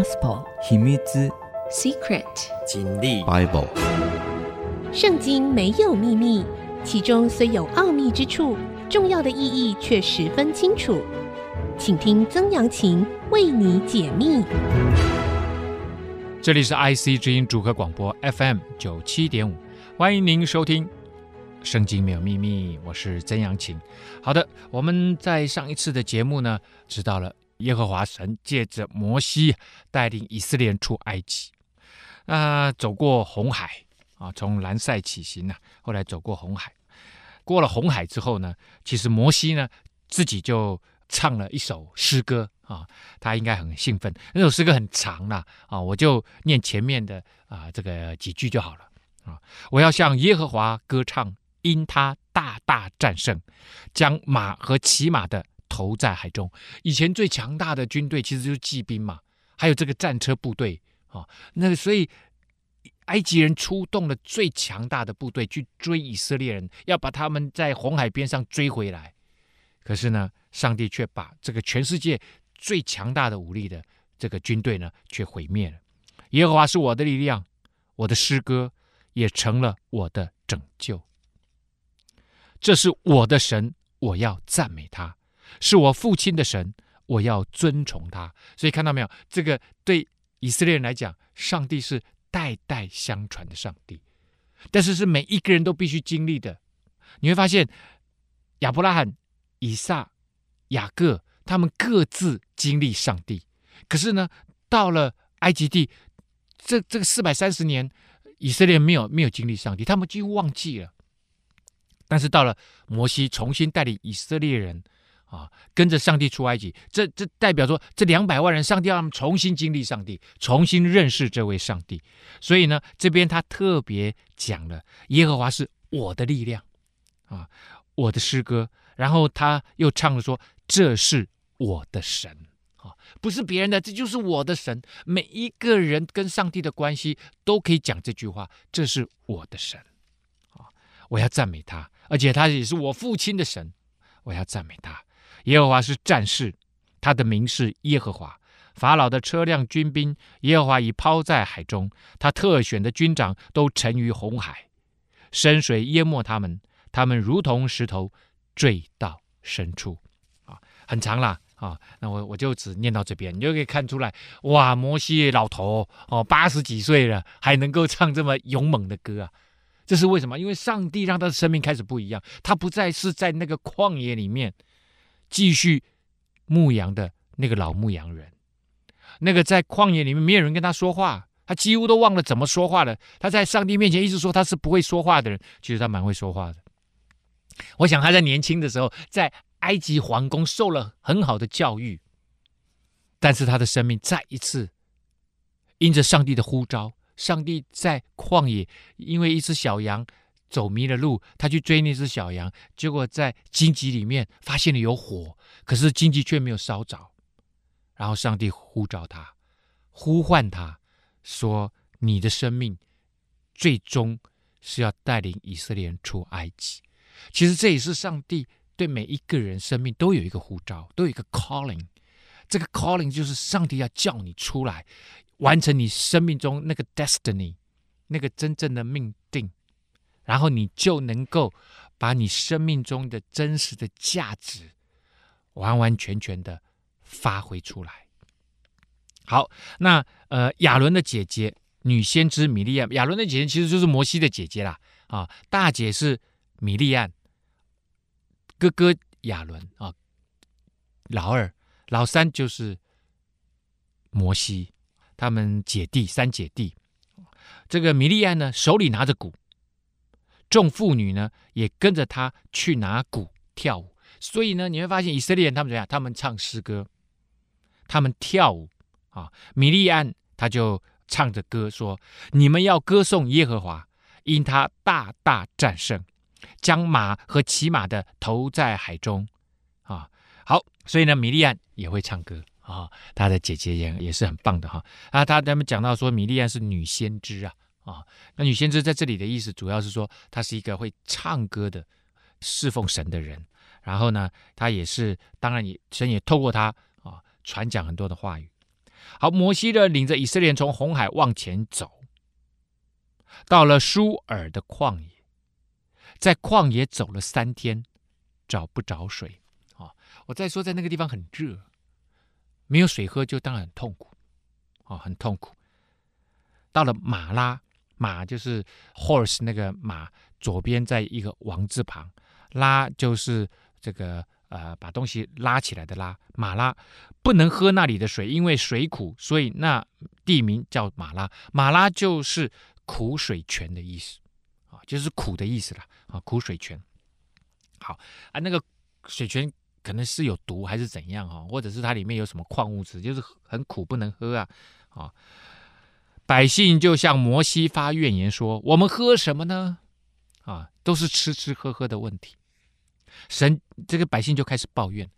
Gospel 秘密 Secret 经历 Bible 圣经没有秘密，其中虽有奥秘之处，重要的意义却十分清楚。请听曾阳晴为你解密。这里是 IC 之音主客广播 FM 九七点五，欢迎您收听《圣经没有秘密》，我是曾阳晴。好的，我们在上一次的节目呢，知道了耶和华神借着摩西带领以色列人出埃及，啊、走过红海。啊，从蓝塞起行呢、后来走过红海，过了红海之后呢，其实摩西呢自己就唱了一首诗歌啊，他应该很兴奋。那首诗歌很长了啊，我就念前面的啊这个几句就好了啊。我要向耶和华歌唱，因他大大战胜，将马和骑马的投在海中。以前最强大的军队其实就是骑兵嘛，还有这个战车部队啊，那所以。埃及人出动了最强大的部队去追以色列人，要把他们在红海边上追回来。可是呢，上帝却把这个全世界最强大的武力的这个军队呢，却毁灭了。耶和华是我的力量，我的诗歌也成了我的拯救。这是我的神，我要赞美他；是我父亲的神，我要尊崇他。所以看到没有？这个对以色列人来讲，上帝是。代代相传的上帝，但是是每一个人都必须经历的。你会发现，亚伯拉罕、以撒、雅各，他们各自经历上帝。可是呢，到了埃及地，这这个四百三十年，以色列没有没有经历上帝，他们几乎忘记了。但是到了摩西重新带领以色列人。啊，跟着上帝出埃及，这这代表说，这两百万人，上帝要他们重新经历上帝，重新认识这位上帝。所以呢，这边他特别讲了，耶和华是我的力量，啊，我的诗歌。然后他又唱了说，这是我的神，啊，不是别人的，这就是我的神。每一个人跟上帝的关系都可以讲这句话，这是我的神，啊，我要赞美他，而且他也是我父亲的神，我要赞美他。耶和华是战士，他的名是耶和华。法老的车辆、军兵，耶和华已抛在海中。他特选的军长都沉于红海，深水淹没他们，他们如同石头坠到深处。啊，很长啦啊！那我我就只念到这边，你就可以看出来，哇，摩西老头哦，八十几岁了，还能够唱这么勇猛的歌啊！这是为什么？因为上帝让他的生命开始不一样，他不再是在那个旷野里面。继续牧羊的那个老牧羊人，那个在旷野里面没有人跟他说话，他几乎都忘了怎么说话了。他在上帝面前一直说他是不会说话的人，其实他蛮会说话的。我想他在年轻的时候在埃及皇宫受了很好的教育，但是他的生命再一次因着上帝的呼召，上帝在旷野因为一只小羊。走迷了路，他去追那只小羊，结果在荆棘里面发现了有火，可是荆棘却没有烧着。然后上帝呼召他，呼唤他说：“你的生命最终是要带领以色列人出埃及。”其实这也是上帝对每一个人生命都有一个呼召，都有一个 calling。这个 calling 就是上帝要叫你出来，完成你生命中那个 destiny，那个真正的命定。然后你就能够把你生命中的真实的价值完完全全的发挥出来。好，那呃，亚伦的姐姐女先知米利暗，亚伦的姐姐其实就是摩西的姐姐啦。啊，大姐是米利暗，哥哥亚伦啊，老二、老三就是摩西，他们姐弟三姐弟。这个米利暗呢，手里拿着鼓。众妇女呢也跟着他去拿鼓跳舞，所以呢你会发现以色列人他们怎样？他们唱诗歌，他们跳舞啊。米利暗他就唱着歌说：“你们要歌颂耶和华，因他大大战胜，将马和骑马的投在海中。”啊，好，所以呢米利暗也会唱歌啊，他的姐姐也也是很棒的哈啊。他他们讲到说米利暗是女先知啊。啊，那女先知在这里的意思，主要是说她是一个会唱歌的侍奉神的人。然后呢，她也是，当然也神也透过她啊传讲很多的话语。好，摩西呢领着以色列从红海往前走，到了舒尔的旷野，在旷野走了三天，找不着水。啊，我再说，在那个地方很热，没有水喝，就当然很痛苦。啊，很痛苦。到了马拉，马就是 horse 那个马，左边在一个王字旁，拉就是这个。呃，把东西拉起来的拉，马拉不能喝那里的水，因为水苦，所以那地名叫马拉。马拉就是苦水泉的意思啊，就是苦的意思啦啊，苦水泉。好啊，那个水泉可能是有毒还是怎样哈，或者是它里面有什么矿物质，就是很苦不能喝啊啊。百姓就向摩西发怨言说：“我们喝什么呢？啊，都是吃吃喝喝的问题。”神这个百姓就开始抱怨，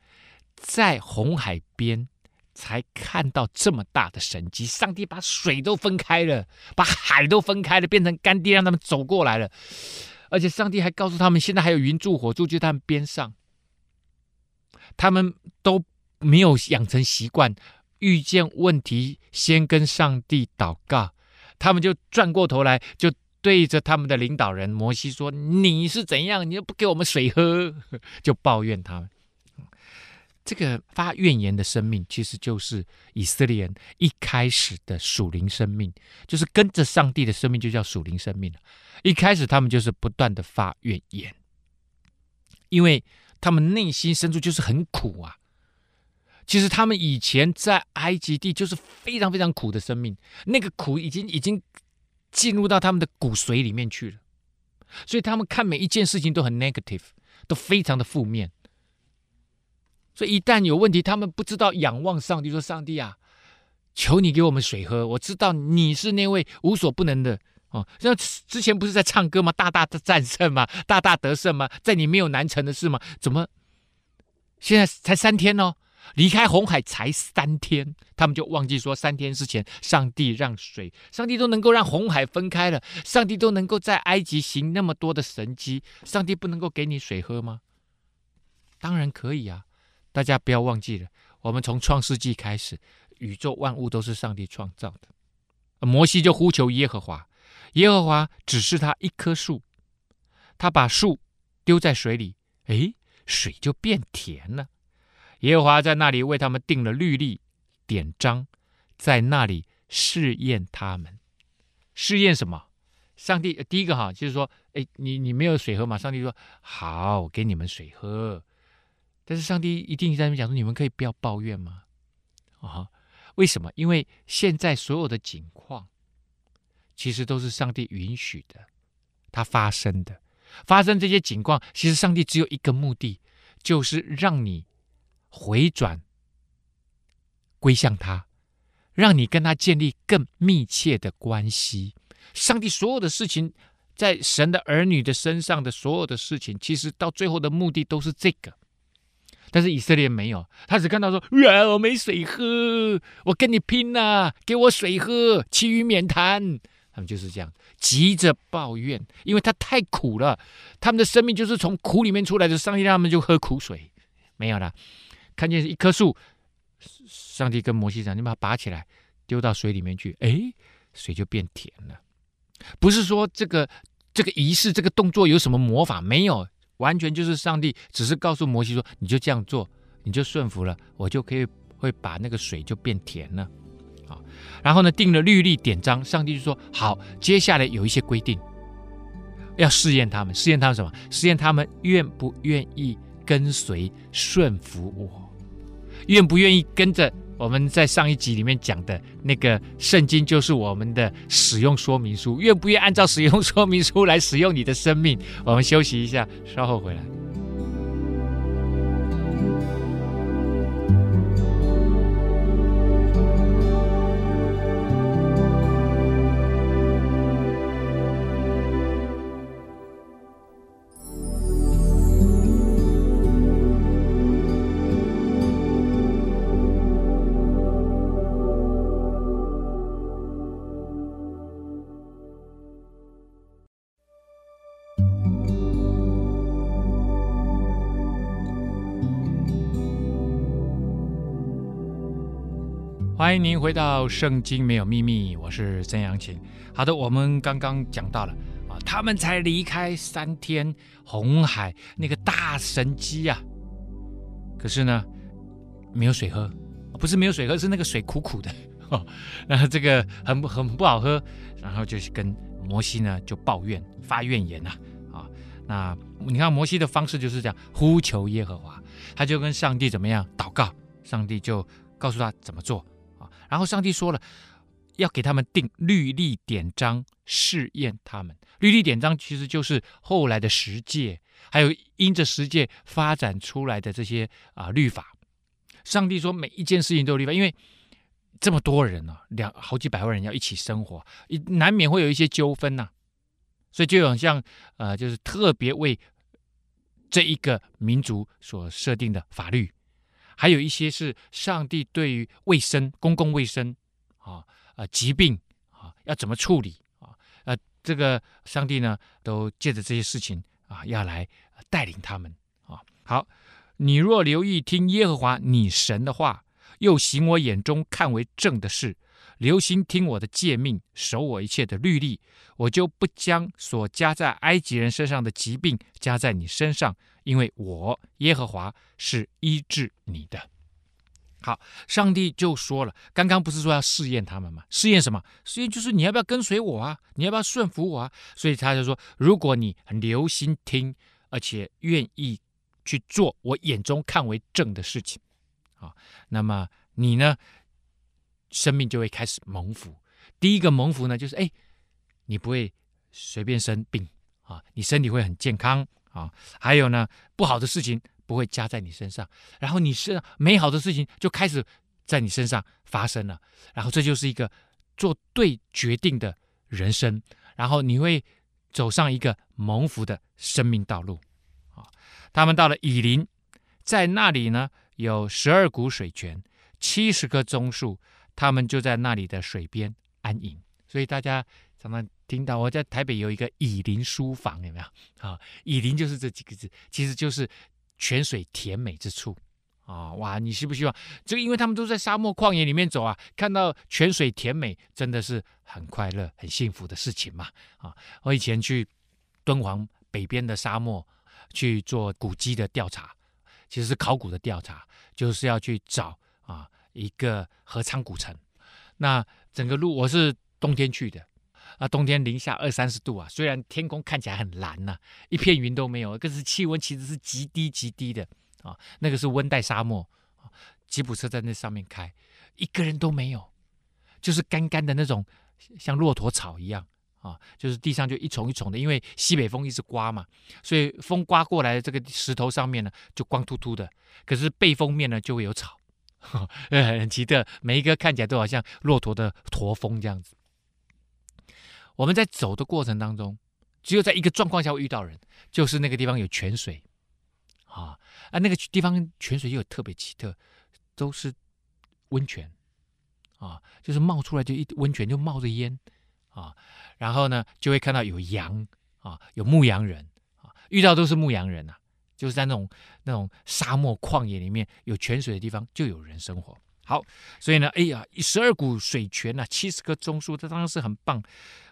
在红海边才看到这么大的神迹，上帝把水都分开了，把海都分开了，变成干地，让他们走过来了。而且上帝还告诉他们，现在还有云柱火柱就在他们边上。他们都没有养成习惯，遇见问题先跟上帝祷告，他们就转过头来就。对着他们的领导人摩西说：“你是怎样？你又不给我们水喝？” 就抱怨他们。这个发怨言的生命，其实就是以色列人一开始的属灵生命，就是跟着上帝的生命，就叫属灵生命。一开始他们就是不断的发怨言，因为他们内心深处就是很苦啊。其实他们以前在埃及地就是非常非常苦的生命，那个苦已经已经。进入到他们的骨髓里面去了，所以他们看每一件事情都很 negative，都非常的负面。所以一旦有问题，他们不知道仰望上帝，说：“上帝啊，求你给我们水喝。我知道你是那位无所不能的哦。像之前不是在唱歌吗？大大的战胜吗？大大得胜吗？在你没有难成的事吗？怎么现在才三天哦？”离开红海才三天，他们就忘记说三天之前，上帝让水，上帝都能够让红海分开了，上帝都能够在埃及行那么多的神迹，上帝不能够给你水喝吗？当然可以啊！大家不要忘记了，我们从创世纪开始，宇宙万物都是上帝创造的。摩西就呼求耶和华，耶和华指示他一棵树，他把树丢在水里，诶，水就变甜了。耶和华在那里为他们定了律例典章，在那里试验他们。试验什么？上帝第一个哈，就是说，哎，你你没有水喝嘛？上帝说好，给你们水喝。但是上帝一定在那边讲说，你们可以不要抱怨吗？啊，为什么？因为现在所有的景况，其实都是上帝允许的，它发生的，发生这些景况，其实上帝只有一个目的，就是让你。回转，归向他，让你跟他建立更密切的关系。上帝所有的事情，在神的儿女的身上的所有的事情，其实到最后的目的都是这个。但是以色列没有，他只看到说：“，我没水喝，我跟你拼呐、啊，给我水喝，其余免谈。”他们就是这样，急着抱怨，因为他太苦了，他们的生命就是从苦里面出来的。上帝让他们就喝苦水，没有了。看见一棵树，上帝跟摩西讲：“你把它拔起来，丢到水里面去，哎，水就变甜了。”不是说这个这个仪式、这个动作有什么魔法？没有，完全就是上帝只是告诉摩西说：“你就这样做，你就顺服了，我就可以会把那个水就变甜了。”好，然后呢，定了律例典章，上帝就说：“好，接下来有一些规定，要试验他们，试验他们什么？试验他们愿不愿意跟随顺服我。”愿不愿意跟着我们在上一集里面讲的那个圣经，就是我们的使用说明书？愿不愿意按照使用说明书来使用你的生命？我们休息一下，稍后回来。欢迎您回到《圣经没有秘密》，我是曾阳晴。好的，我们刚刚讲到了啊，他们才离开三天红海那个大神机啊，可是呢，没有水喝，不是没有水喝，是那个水苦苦的，哦，那这个很很不好喝，然后就是跟摩西呢就抱怨发怨言呐，啊，那你看摩西的方式就是这样呼求耶和华，他就跟上帝怎么样祷告，上帝就告诉他怎么做。然后上帝说了，要给他们定律例典章，试验他们。律例典章其实就是后来的十诫，还有因着十诫发展出来的这些啊律法。上帝说每一件事情都有律法，因为这么多人呢、啊，两好几百万人要一起生活，难免会有一些纠纷呐、所以就好像呃，就是特别为这一个民族所设定的法律。还有一些是上帝对于卫生、公共卫生啊、呃疾病啊要怎么处理啊？呃，这个上帝呢都借着这些事情啊要来带领他们啊。好，你若留意听耶和华你神的话，又行我眼中看为正的事，留心听我的诫命，守我一切的律例，我就不将所加在埃及人身上的疾病加在你身上。因为我耶和华是医治你的。好，上帝就说了，刚刚不是说要试验他们吗？试验什么？试验就是你要不要跟随我啊？你要不要顺服我啊？所以他就说，如果你很留心听，而且愿意去做我眼中看为正的事情，啊，那么你呢，生命就会开始蒙福。第一个蒙福呢，就是哎，你不会随便生病啊，你身体会很健康。啊，还有呢，不好的事情不会加在你身上，然后你是美好的事情就开始在你身上发生了，然后这就是一个做对决定的人生，然后你会走上一个蒙福的生命道路。啊，他们到了以林，在那里呢有十二股水泉，七十棵棕树，他们就在那里的水边安营。所以大家常常。听到我在台北有一个以林书房，有没有？啊，以林就是这几个字，其实就是泉水甜美之处啊！哇，你希不希望这个？因为他们都在沙漠旷野里面走啊，看到泉水甜美，真的是很快乐、很幸福的事情嘛！啊，我以前去敦煌北边的沙漠去做古迹的调查，其实是考古的调查，就是要去找啊一个合昌古城。那整个路我是冬天去的。啊，冬天零下二三十度啊，虽然天空看起来很蓝呐、一片云都没有，可是气温其实是极低极低的啊。那个是温带沙漠，吉普车在那上面开，一个人都没有，就是干干的那种，像骆驼草一样啊，就是地上就一丛一丛的，因为西北风一直刮嘛，所以风刮过来的这个石头上面呢，就光秃秃的，可是背风面呢就会有草，很奇特，每一个看起来都好像骆驼的驼峰这样子。我们在走的过程当中，只有在一个状况下会遇到人，就是那个地方有泉水，啊啊，那个地方泉水又特别奇特，都是温泉，啊，就是冒出来就一温泉就冒着烟，啊，然后呢就会看到有羊，啊，有牧羊人，啊，遇到都是牧羊人呐，就是在那种那种沙漠旷野里面有泉水的地方就有人生活。好，所以呢，哎呀，十二股水泉呐，七十棵棕树，这当然是很棒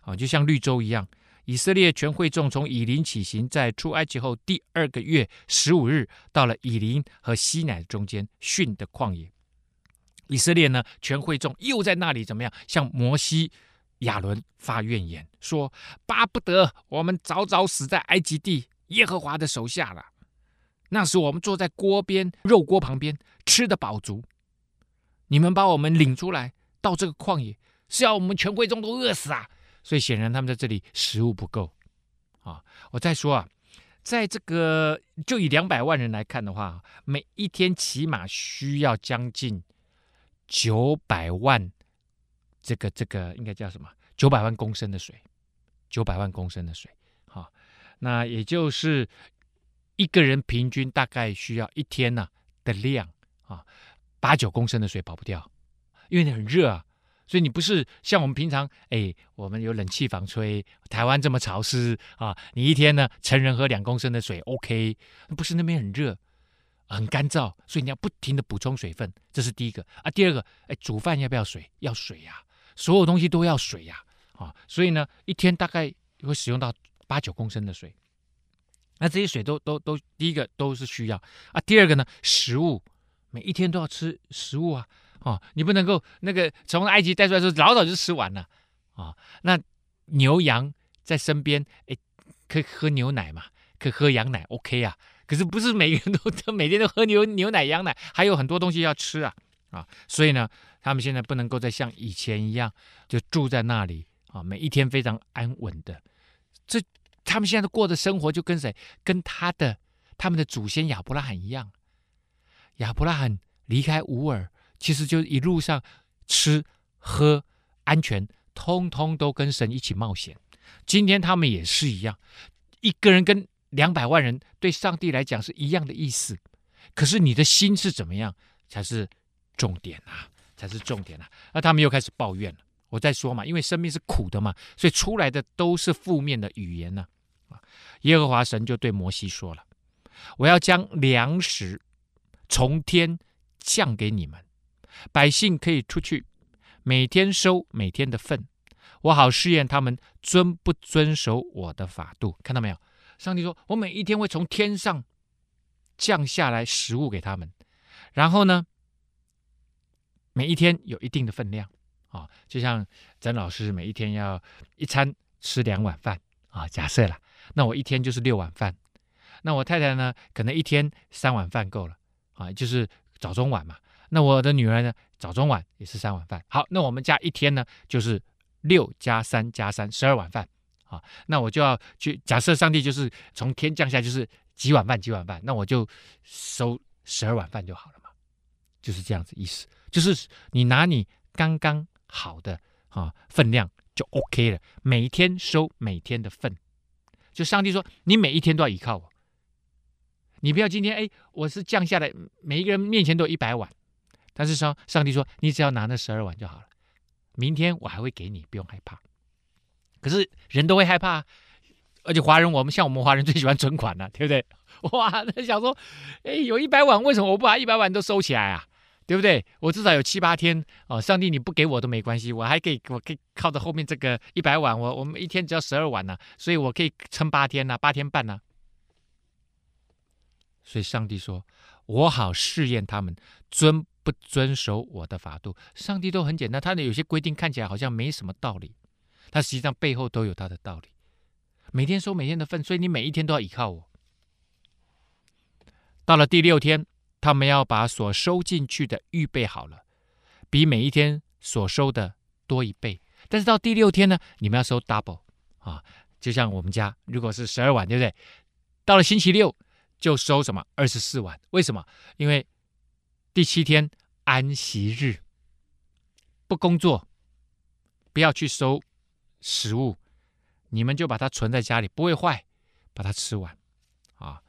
啊，就像绿洲一样。以色列全会众从以琳起行，在出埃及后第二个月十五日，到了以琳和西乃中间汛的旷野。以色列呢，全会众又在那里怎么样？向摩西、亚伦发怨言，说：巴不得我们早早死在埃及地耶和华的手下了。那时我们坐在锅边肉锅旁边，吃得饱足。你们把我们领出来到这个旷野，是要我们全会众都饿死啊！所以显然他们在这里食物不够啊。我再说啊，在这个就以两百万人来看的话，每一天起码需要将近九百万，这个这个应该叫什么？九百万公升的水，九百万公升的水。好，那也就是一个人平均大概需要一天呐的量啊。八九公升的水跑不掉，因为你很热啊，所以你不是像我们平常，哎，我们有冷气房吹，台湾这么潮湿啊，你一天呢，成人喝两公升的水，OK，不是那边很热很干燥，所以你要不停的补充水分，这是第一个啊。第二个，哎，煮饭要不要水？要水呀、所有东西都要水呀，啊，所以呢，一天大概会使用到八九公升的水。那这些水都都都，第一个都是需要啊。第二个呢，食物每一天都要吃食物啊，哦，你不能够那个从埃及带出来的时候老早就吃完了啊。那牛羊在身边，哎，可以喝牛奶嘛？可以喝羊奶，OK 啊。可是不是每个人都每天都喝牛牛奶羊奶，还有很多东西要吃啊啊！所以呢，他们现在不能够再像以前一样就住在那里啊，每一天非常安稳的。这他们现在过的生活就跟谁？跟他的他们的祖先亚伯拉罕一样。亚伯拉罕离开乌尔，其实就一路上吃喝安全，通通都跟神一起冒险。今天他们也是一样，一个人跟。两百万人对上帝来讲是一样的意思，可是你的心是怎么样才是重点啊？才是重点啊！那他们又开始抱怨了。我在说嘛，因为生命是苦的嘛，所以出来的都是负面的语言呢。耶和华神就对摩西说了：“我要将粮食从天降给你们，百姓可以出去，每天收每天的份，我好试验他们遵不遵守我的法度。”看到没有？上帝说：“我每一天会从天上降下来食物给他们，然后呢，每一天有一定的分量啊，就像曾老师每一天要一餐吃两碗饭啊。假设了，那我一天就是六碗饭，那我太太呢，可能一天三碗饭够了啊，就是早中晚嘛。那我的女儿呢，早中晚也是三碗饭。好，那我们家一天呢，就是六加三加三，十二碗饭。”啊，那我就要去假设上帝就是从天降下，就是几碗饭几碗饭，那我就收十二碗饭就好了嘛，就是这样子意思，就是你拿你刚刚好的啊分量就 OK 了，每天收每天的份，就上帝说你每一天都要依靠我，你不要今天哎我是降下来，每一个人面前都有一百碗，但是说上帝说你只要拿那十二碗就好了，明天我还会给你，不用害怕。可是人都会害怕，而且华人我们像我们华人最喜欢存款了，对不对？哇，那想说，哎，有一百碗，为什么我不把一百碗都收起来啊？对不对？我至少有七八天哦，上帝你不给我都没关系，我还可以，我可以靠着后面这个一百碗，我我们一天只要十二碗呢，所以我可以撑八天呐，八天半呐。所以上帝说，我好试验他们遵不遵守我的法度。上帝都很简单，他的有些规定看起来好像没什么道理。他实际上背后都有他的道理，每天收每天的份，所以你每一天都要依靠我。到了第六天，他们要把所收进去的预备好了，比每一天所收的多一倍。但是到第六天呢，你们要收 double 啊，就像我们家如果是十二碗，对不对？到了星期六就收什么二十四碗？为什么？因为第七天安息日，不工作，不要去收。食物，你们就把它存在家里，不会坏，把它吃完，啊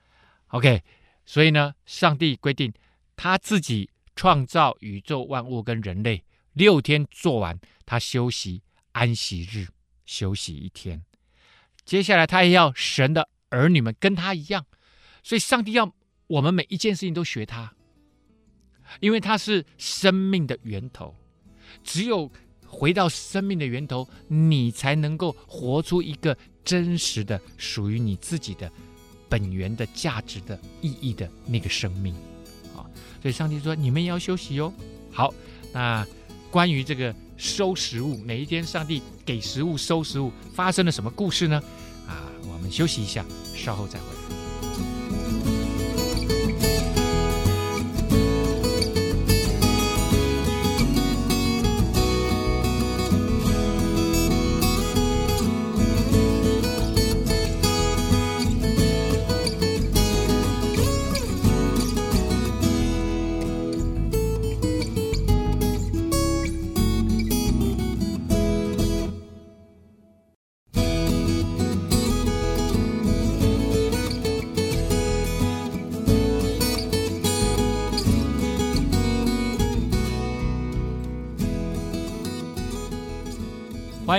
，OK。所以呢，上帝规定他自己创造宇宙万物跟人类，六天做完，他休息安息日，休息一天。接下来他也要神的儿女们跟他一样，所以上帝要我们每一件事情都学他，因为他是生命的源头，只有。回到生命的源头，你才能够活出一个真实的、属于你自己的本源的价值的意义的那个生命啊！所以上帝说：“你们也要休息哟。”好，那关于这个收食物，每一天上帝给食物、收食物，发生了什么故事呢？啊，我们休息一下，稍后再回。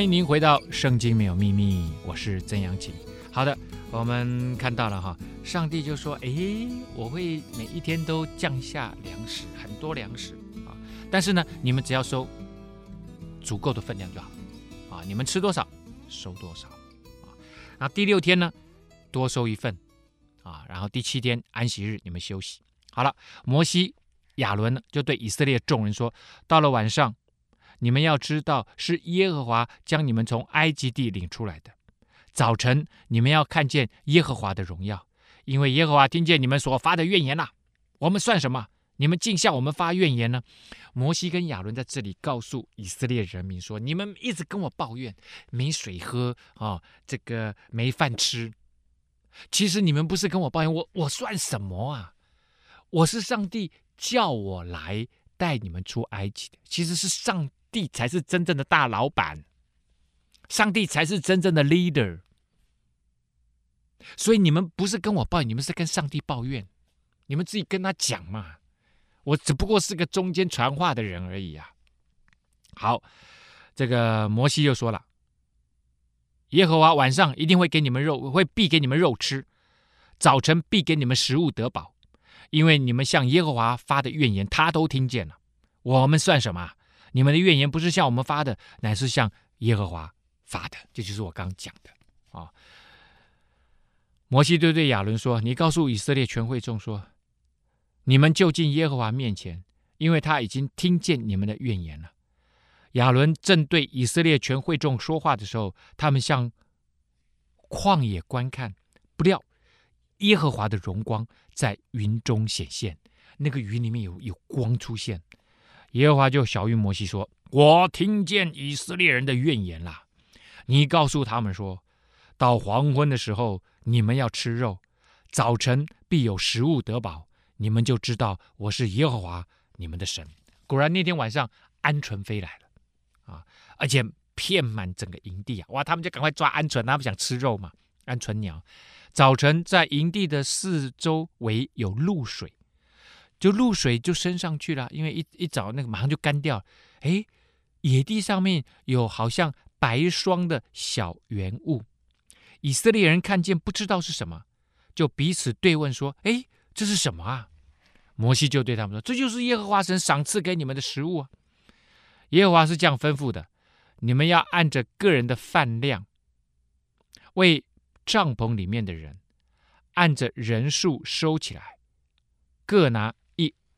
欢迎您回到《圣经没有秘密》，我是曾阳晴。好的，我们看到了哈，上帝就说：“诶，我会每一天都降下粮食，很多粮食啊。但是呢，你们只要收足够的分量就好啊。你们吃多少，收多少啊。那第六天呢，多收一份啊。然后第七天安息日，你们休息。好了，摩西、亚伦呢，就对以色列众人说：到了晚上，你们要知道是耶和华将你们从埃及地领出来的。早晨，你们要看见耶和华的荣耀。”因为耶和华听见你们所发的怨言呐，我们算什么？你们竟向我们发怨言呢？摩西跟亚伦在这里告诉以色列人民说：你们一直跟我抱怨没水喝啊，这个没饭吃。其实你们不是跟我抱怨，我我算什么啊？我是上帝叫我来带你们出埃及的。其实是上帝才是真正的大老板，上帝才是真正的 leader。所以你们不是跟我抱怨，你们是跟上帝抱怨，你们自己跟他讲嘛。我只不过是个中间传话的人而已啊。好，这个摩西就说了：耶和华晚上一定会给你们肉，会必给你们肉吃；早晨必给你们食物得饱，因为你们向耶和华发的怨言，他都听见了。我们算什么？你们的怨言不是向我们发的，乃是向耶和华发的。这就是我刚讲的啊。摩西对对亚伦说：“你告诉以色列全会众说，你们就近耶和华面前，因为他已经听见你们的怨言了。”亚伦正对以色列全会众说话的时候，他们向旷野观看，不料耶和华的荣光在云中显现，那个云里面有有光出现。耶和华就晓諭摩西说：“我听见以色列人的怨言了，你告诉他们说，到黄昏的时候。”你们要吃肉，早晨必有食物得饱，你们就知道我是耶和华你们的神。果然那天晚上，鹌鹑飞来了，啊，而且遍满整个营地啊！哇，他们就赶快抓鹌鹑，他们想吃肉嘛。鹌鹑鸟，早晨在营地的四周围有露水，就露水就升上去了，因为一一早那个马上就干掉了。哎，野地上面有好像白霜的小圆物。以色列人看见不知道是什么，就彼此对问说：“哎，这是什么啊？”摩西就对他们说：“这就是耶和华神赏赐给你们的食物啊。耶和华是这样吩咐的：你们要按着个人的饭量，为帐篷里面的人按着人数收起来，各拿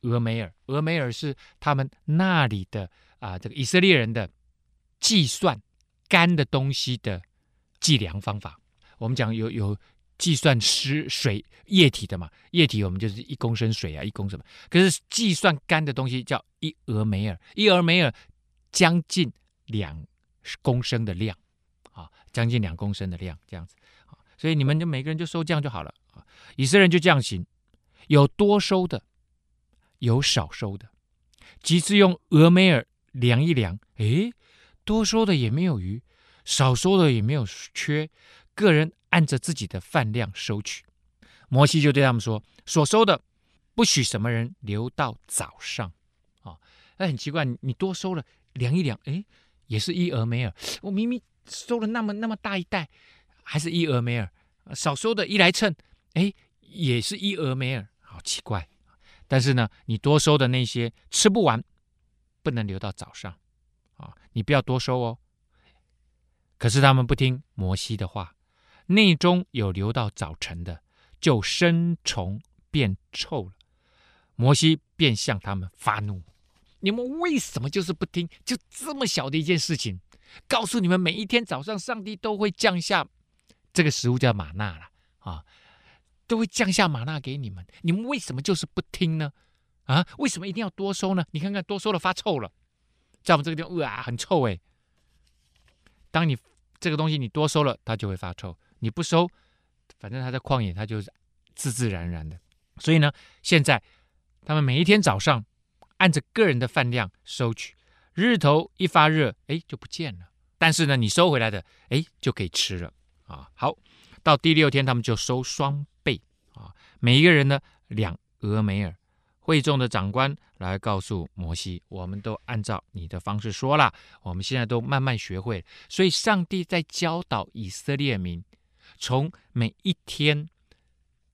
俄梅尔。俄梅尔是他们那里的啊，这个以色列人的计算干的东西的计量方法。”我们讲有有计算湿水液体的嘛，液体我们就是一公升水啊，一公升。可是计算干的东西叫一俄梅尔，一俄梅尔将近两公升的量啊，将近两公升的量这样子啊。所以你们就每个人就收这样就好了啊。以色列人就这样行，有多收的，有少收的，几次用俄梅尔量一量，诶，多收的也没有余，少收的也没有缺。个人按着自己的饭量收取，摩西就对他们说：“所收的不许什么人留到早上。”啊，那很奇怪，你多收了量一量，哎，也是一俄梅尔。我明明收了那么那么大一袋，还是一俄梅尔。少收的一来称，哎，也是一俄梅尔，好奇怪。但是呢，你多收的那些吃不完，不能留到早上，啊，你不要多收哦。可是他们不听摩西的话。内中有留到早晨的，就生虫变臭了。摩西便向他们发怒：“你们为什么就是不听？就这么小的一件事情，告诉你们，每一天早上上帝都会降下这个食物，叫玛纳了啊，都会降下玛纳给你们。你们为什么就是不听呢？啊，为什么一定要多收呢？你看看多收了发臭了，在我们这个地方，哇，很臭哎。当你这个东西你多收了，它就会发臭。”你不收，反正它在旷野，它就是自自然然的。所以呢，现在他们每一天早上按着个人的饭量收取，日头一发热，哎，就不见了。但是呢，你收回来的，哎，就可以吃了啊。好，到第六天，他们就收双倍啊，每一个人呢两俄梅尔。会众的长官来告诉摩西，我们都按照你的方式说了，我们现在都慢慢学会。所以，上帝在教导以色列民。从每一天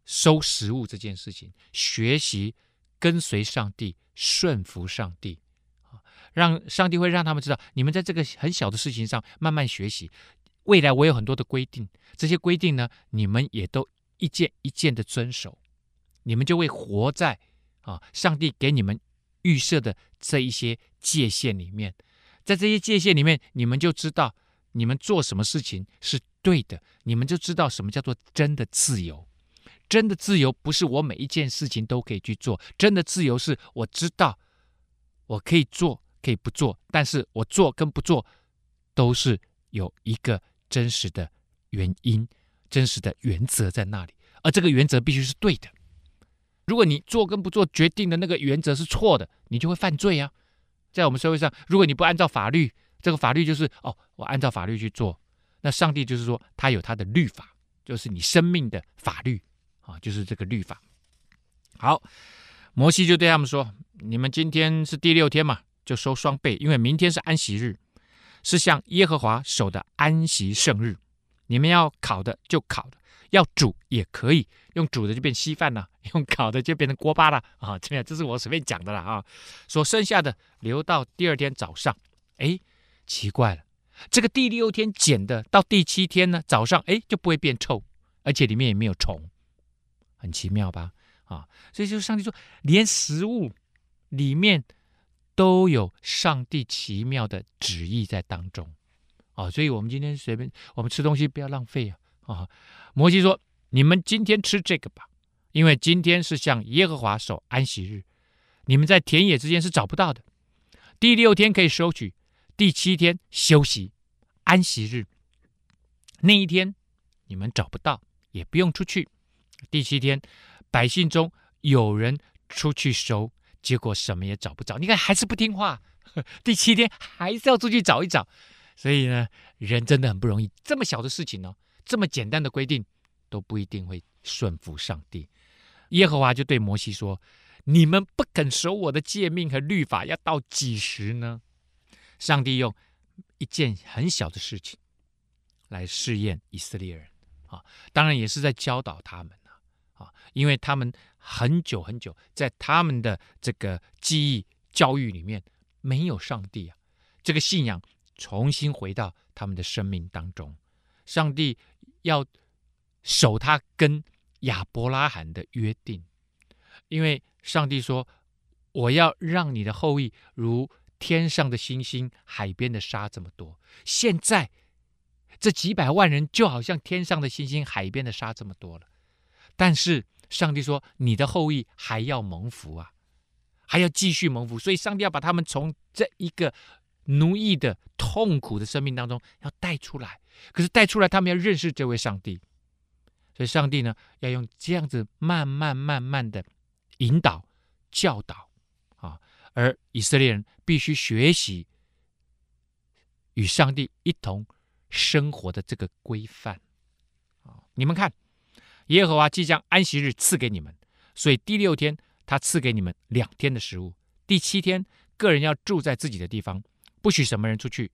收食物这件事情，学习跟随上帝，顺服上帝，让上帝会让他们知道，你们在这个很小的事情上慢慢学习。未来我有很多的规定，这些规定呢，你们也都一件一件的遵守，你们就会活在啊，上帝给你们预设的这一些界限里面，在这些界限里面，你们就知道你们做什么事情是对的，你们就知道什么叫做真的自由。真的自由不是我每一件事情都可以去做，真的自由是我知道我可以做，可以不做，但是我做跟不做都是有一个真实的原因、真实的原则在那里，而这个原则必须是对的。如果你做跟不做决定的那个原则是错的，你就会犯罪啊！在我们社会上，如果你不按照法律，这个法律就是哦，我按照法律去做，那上帝就是说他有他的律法，就是你生命的法律。啊，就是这个律法。好，摩西就对他们说：“你们今天是第六天嘛，就收双倍，因为明天是安息日，是向耶和华守的安息圣日。你们要烤的就烤的，要煮也可以，用煮的就变稀饭了，用烤的就变成锅巴了啊！这样，这是我随便讲的了啊。所剩下的留到第二天早上。哎，奇怪了，这个第六天捡的，到第七天呢早上，哎就不会变臭，而且里面也没有虫。”很奇妙吧？啊，所以就是上帝说，连食物里面都有上帝奇妙的旨意在当中啊。所以我们今天随便我们吃东西不要浪费啊！啊，摩西说：“你们今天吃这个吧，因为今天是向耶和华守安息日，你们在田野之间是找不到的。第六天可以收取，第七天休息安息日，那一天你们找不到，也不用出去。”第七天，百姓中有人出去收，结果什么也找不着。你看，还是不听话。第七天还是要出去找一找。所以呢，人真的很不容易。这么小的事情呢，这么简单的规定，都不一定会顺服上帝。耶和华就对摩西说：“你们不肯守我的诫命和律法，要到几时呢？”上帝用一件很小的事情来试验以色列人啊，当然也是在教导他们。因为他们很久很久在他们的这个记忆教育里面没有上帝啊，这个信仰重新回到他们的生命当中，上帝要守他跟亚伯拉罕的约定，因为上帝说：“我要让你的后裔如天上的星星、海边的沙这么多。”现在这几百万人就好像天上的星星、海边的沙这么多了。但是上帝说：“你的后裔还要蒙福啊，还要继续蒙福。”所以，上帝要把他们从这一个奴役的痛苦的生命当中要带出来。可是带出来，他们要认识这位上帝。所以，上帝呢，要用这样子慢慢慢慢的引导、教导啊，而以色列人必须学习与上帝一同生活的这个规范啊。你们看。耶和华即将安息日赐给你们，所以第六天他赐给你们两天的食物。第七天个人要住在自己的地方，不许什么人出去。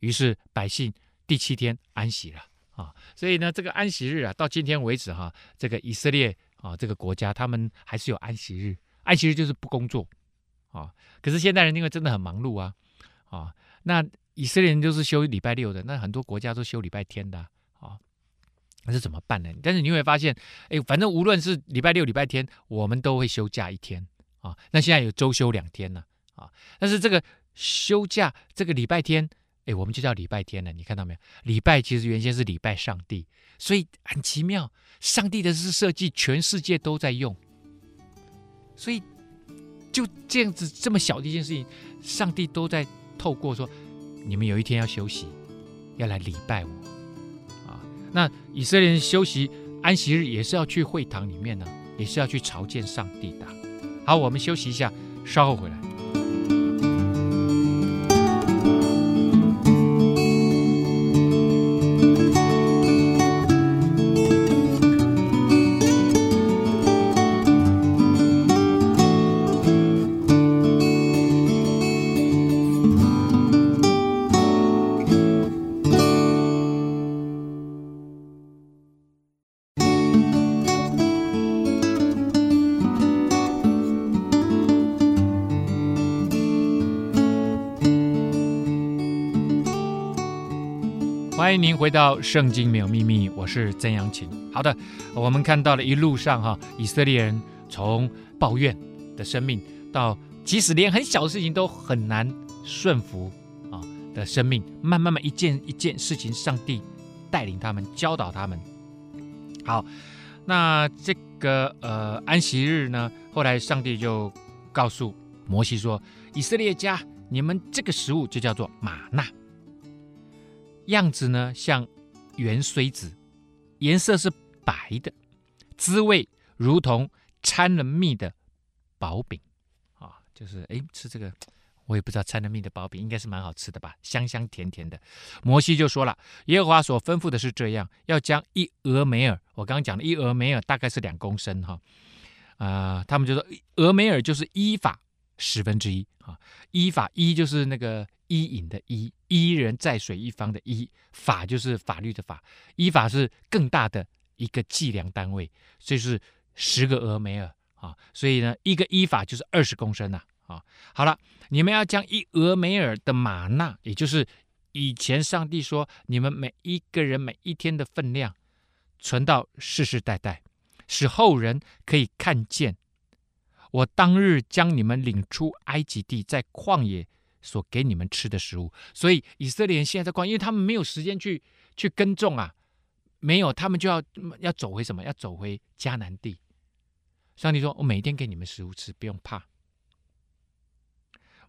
于是百姓第七天安息了啊。所以呢，这个安息日啊，到今天为止哈、这个以色列啊，这个国家他们还是有安息日。安息日就是不工作啊。可是现代人因为真的很忙碌啊啊，那以色列人就是休礼拜六的，那很多国家都休礼拜天的。那是怎么办呢？但是你会发现，哎，反正无论是礼拜六、礼拜天，我们都会休假一天啊。那现在有周休两天了啊。但是这个休假，这个礼拜天，哎，我们就叫礼拜天了。你看到没有？礼拜其实原先是礼拜上帝，所以很奇妙。上帝的是设计，全世界都在用。所以就这样子，这么小的一件事情，上帝都在透过说，你们有一天要休息，要来礼拜我。那以色列人休息安息日也是要去会堂里面呢，也是要去朝见上帝的。好，我们休息一下，稍后回来。回到《圣经没有秘密》，我是曾阳晴。好的，我们看到了一路上哈，以色列人从抱怨的生命，到即使连很小的事情都很难顺服啊的生命，慢慢慢一件一件事情，上帝带领他们，教导他们。好，那这个呃安息日呢，后来上帝就告诉摩西说：“以色列家，你们这个食物就叫做吗哪。”样子呢像圆锥子，颜色是白的，滋味如同掺了蜜的薄饼啊，就是哎吃这个，我也不知道掺了蜜的薄饼应该是蛮好吃的吧，香香甜甜的。摩西就说了，耶和华所吩咐的是这样，要将一俄梅尔，我刚刚讲的一俄梅尔大概是两公升哈，啊、他们就说俄梅尔就是依法十分之一啊，伊法一就是那个。伊尹的伊，一人在水一方的伊，法就是法律的法，伊法是更大的一个计量单位，所以是十个俄梅尔啊，所以呢，一个伊法就是二十公升呐啊。好了，你们要将一俄梅尔的玛纳，也就是以前上帝说你们每一个人每一天的分量，存到世世代代，使后人可以看见我当日将你们领出埃及地，在旷野。所给你们吃的食物，所以以色列人现在在旷，因为他们没有时间去去耕种啊，没有，他们就要要走回什么？要走回迦南地。上帝说：“我每天给你们食物吃，不用怕。”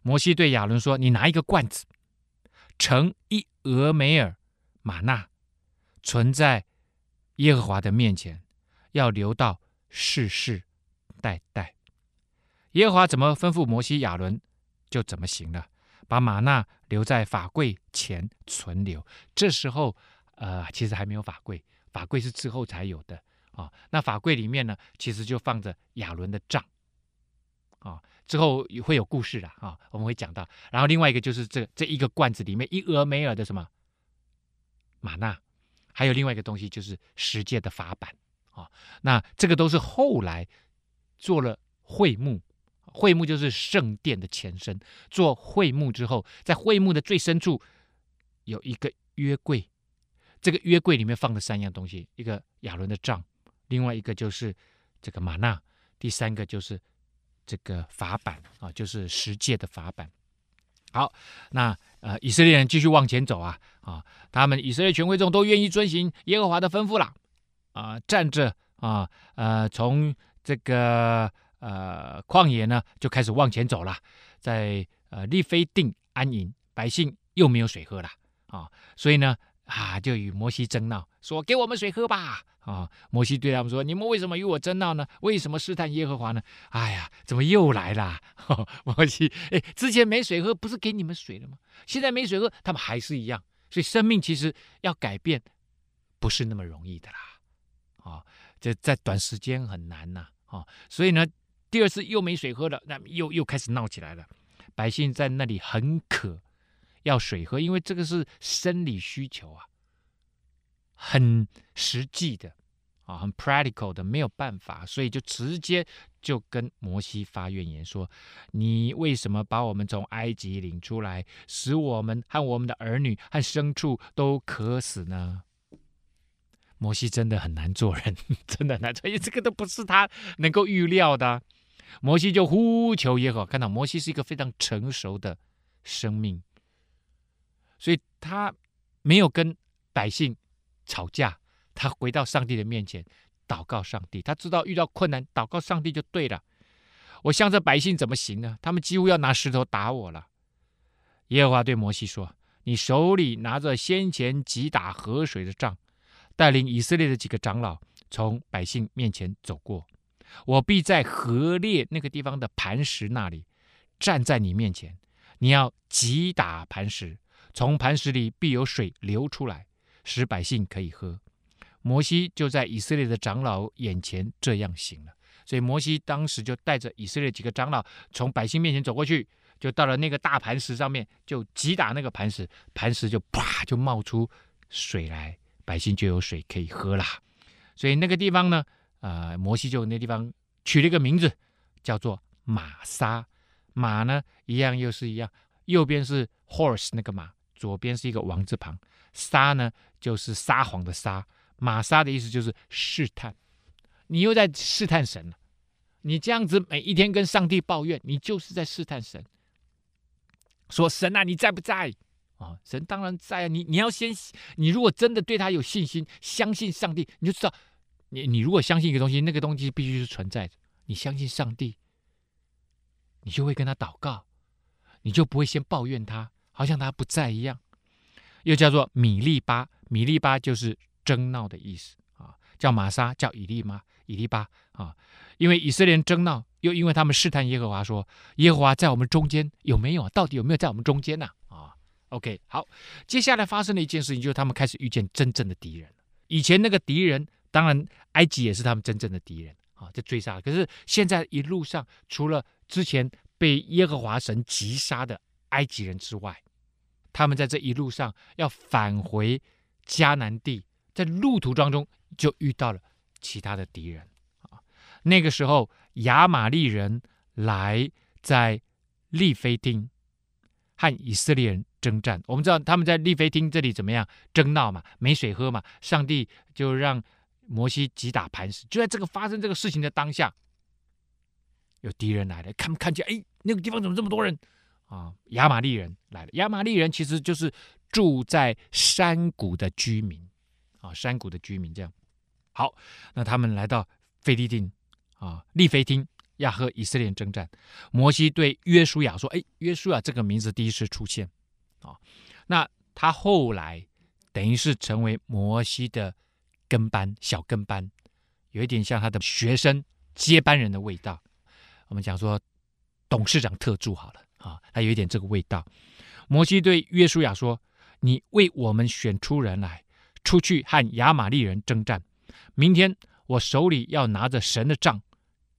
摩西对亚伦说：“你拿一个罐子，盛一俄梅尔玛纳，存在耶和华的面前，要留到世世代代。耶和华怎么吩咐摩西亚伦，就怎么行了。”把玛纳留在法柜前存留，这时候，呃，其实还没有法柜，法柜是之后才有的啊、那法柜里面呢，其实就放着亚伦的杖啊、之后会有故事了啊、我们会讲到。然后另外一个就是这这一个罐子里面一俄梅尔的什么玛纳，还有另外一个东西就是十诫的法版啊、那这个都是后来做了会幕。会幕就是圣殿的前身。做会幕之后，在会幕的最深处有一个约柜，这个约柜里面放了三样东西：一个亚伦的杖，另外一个就是这个吗哪，第三个就是这个法版啊，就是十诫的法版。好，那呃，以色列人继续往前走啊啊，他们以色列全会众都愿意遵行耶和华的吩咐了啊，站着啊呃，从这个。呃，旷野呢就开始往前走了，在呃利非定安营，百姓又没有水喝了啊，所以呢啊就与摩西争闹，说给我们水喝吧啊。摩西对他们说：你们为什么与我争闹呢？为什么试探耶和华呢？哎呀，怎么又来了？摩西，哎，之前没水喝，不是给你们水了吗？现在没水喝，他们还是一样。所以生命其实要改变，不是那么容易的啦。啊、这在短时间很难呐。啊、所以呢。第二次又没水喝了，那又又开始闹起来了。百姓在那里很渴，要水喝，因为这个是生理需求啊，很实际的啊，很 practical 的，没有办法，所以就直接就跟摩西发怨言说：“你为什么把我们从埃及领出来，使我们和我们的儿女和牲畜都渴死呢？”摩西真的很难做人，真的难做，因为这个都不是他能够预料的。摩西就呼求耶和华，看到摩西是一个非常成熟的生命，所以他没有跟百姓吵架，他回到上帝的面前祷告上帝。他知道遇到困难祷告上帝就对了。我向着百姓怎么行呢？他们几乎要拿石头打我了。耶和华对摩西说：“你手里拿着先前击打河水的杖，带领以色列的几个长老从百姓面前走过。”我必在河裂那个地方的磐石那里站在你面前，你要击打磐石，从磐石里必有水流出来，使百姓可以喝。摩西就在以色列的长老眼前这样行了。所以摩西当时就带着以色列几个长老从百姓面前走过去，就到了那个大磐石上面，就击打那个磐石，磐石就啪就冒出水来，百姓就有水可以喝啦。所以那个地方呢，呃，摩西就那地方取了一个名字，叫做玛莎。马呢，一样又是一样，右边是 horse 那个马，左边是一个王字旁，撒呢就是撒谎的撒，玛莎的意思就是试探。你又在试探神了，你这样子每一天跟上帝抱怨，你就是在试探神。说神啊，你在不在？啊，神当然在啊。你你要先，你如果真的对他有信心，相信上帝，你就知道，你你如果相信一个东西，那个东西必须是存在的。你相信上帝，你就会跟他祷告，你就不会先抱怨他，好像他不在一样。又叫做米利巴，米利巴就是争闹的意思啊，叫玛莎，叫以利妈。以利巴啊，因为以色列人争闹，又因为他们试探耶和华，说耶和华在我们中间有没有？到底有没有在我们中间呢？啊，啊，OK，好，接下来发生的一件事情，就是他们开始遇见真正的敌人。以前那个敌人，当然埃及也是他们真正的敌人啊，在追杀。可是现在一路上，除了之前被耶和华神击杀的埃及人之外，他们在这一路上要返回迦南地，在路途当中就遇到了。其他的敌人啊，那个时候亚玛力人来在利非丁和以色列人征战。我们知道他们在利非汀这里怎么样争闹嘛，没水喝嘛，上帝就让摩西击打磐石。就在这个发生这个事情的当下，有敌人来了，看看见哎，那个地方怎么这么多人啊？亚玛力人来了。亚玛力人其实就是住在山谷的居民啊，山谷的居民这样。好，那他们来到菲利汀啊，利非汀要和以色列征战。摩西对约书亚说：“哎，约书亚这个名字第一次出现啊，那他后来等于是成为摩西的跟班，小跟班，有一点像他的学生接班人的味道。我们讲说董事长特助好了啊，他有一点这个味道。摩西对约书亚说：‘你为我们选出人来，出去和亚玛力人征战。’明天我手里要拿着神的杖，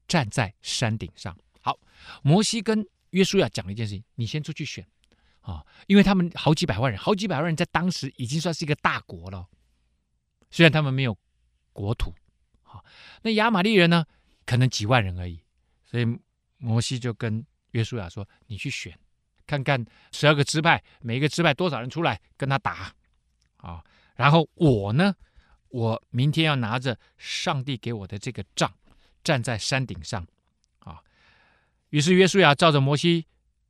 站在山顶上。好，摩西跟约书亚讲了一件事情：你先出去选啊，因为他们好几百万人，好几百万人在当时已经算是一个大国了。虽然他们没有国土，好，那亚玛力人呢，可能几万人而已。所以摩西就跟约书亚说：“你去选，看看十二个支派，每一个支派多少人出来跟他打啊？然后我呢？”我明天要拿着上帝给我的这个杖，站在山顶上，啊，于是约书亚照着摩西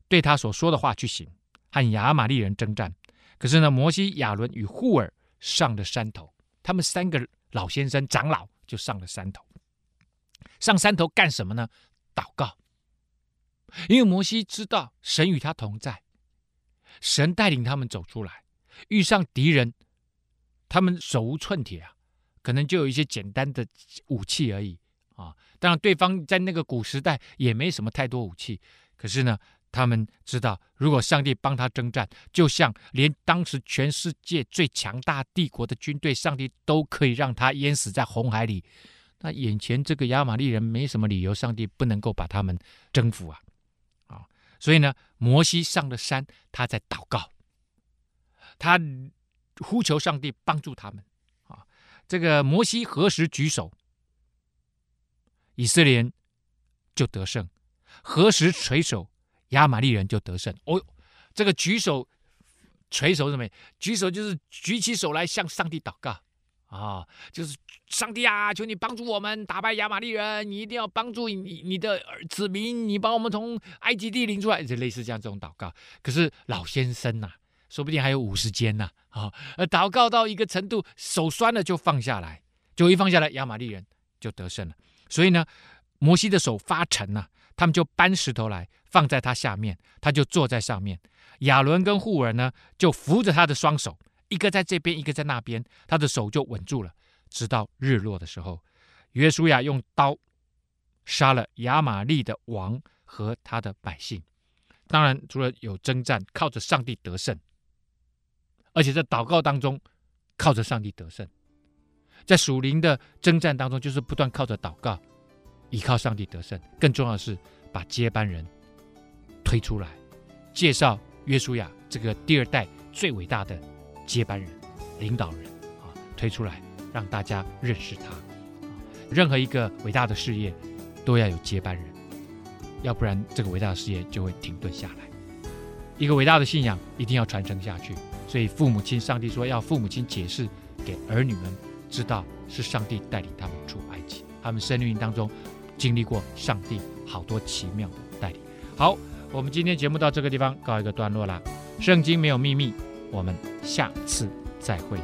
对他所说的话去行，和亚玛力人征战。可是呢，摩西、亚伦与户珥上了山头，他们三个老先生长老就上了山头。上山头干什么呢？祷告，因为摩西知道神与他同在，神带领他们走出来，遇上敌人，他们手无寸铁啊。可能就有一些简单的武器而已啊！当然，对方在那个古时代也没什么太多武器。可是呢，他们知道，如果上帝帮他征战，就像连当时全世界最强大帝国的军队，上帝都可以让他淹死在红海里。那眼前这个亚玛力人没什么理由，上帝不能够把他们征服啊！啊，所以呢，摩西上了山，他在祷告，他呼求上帝帮助他们啊。这个摩西何时举手，以色列人就得胜；何时垂手，亚玛利人就得胜。哦，这个举手、垂手是什么？举手就是举起手来向上帝祷告啊，就是上帝啊，求你帮助我们打败亚玛利人，你一定要帮助你你的子民，你把我们从埃及地领出来，就类似这样这种祷告。可是老先生呐、说不定还有五十肩呢，啊，呃，祷告到一个程度，手酸了就放下来，就一放下来，亚玛力人就得胜了。所以呢，摩西的手发沉呐，他们就搬石头来放在他下面，他就坐在上面。亚伦跟户珥呢，就扶着他的双手，一个在这边，一个在那边，他的手就稳住了。直到日落的时候，约书亚用刀杀了亚玛利的王和他的百姓。当然，除了有征战，靠着上帝得胜。而且在祷告当中，靠着上帝得胜，在属灵的征战当中，就是不断靠着祷告，依靠上帝得胜。更重要的是，把接班人推出来，介绍约书亚这个第二代最伟大的接班人、领导人啊，推出来让大家认识他。任何一个伟大的事业都要有接班人，要不然这个伟大的事业就会停顿下来。一个伟大的信仰一定要传承下去。所以父母亲，上帝说要父母亲解释给儿女们知道，是上帝带领他们出埃及，他们生命当中经历过上帝好多奇妙的带领。好，我们今天节目到这个地方告一个段落啦。圣经没有秘密，我们下次再会。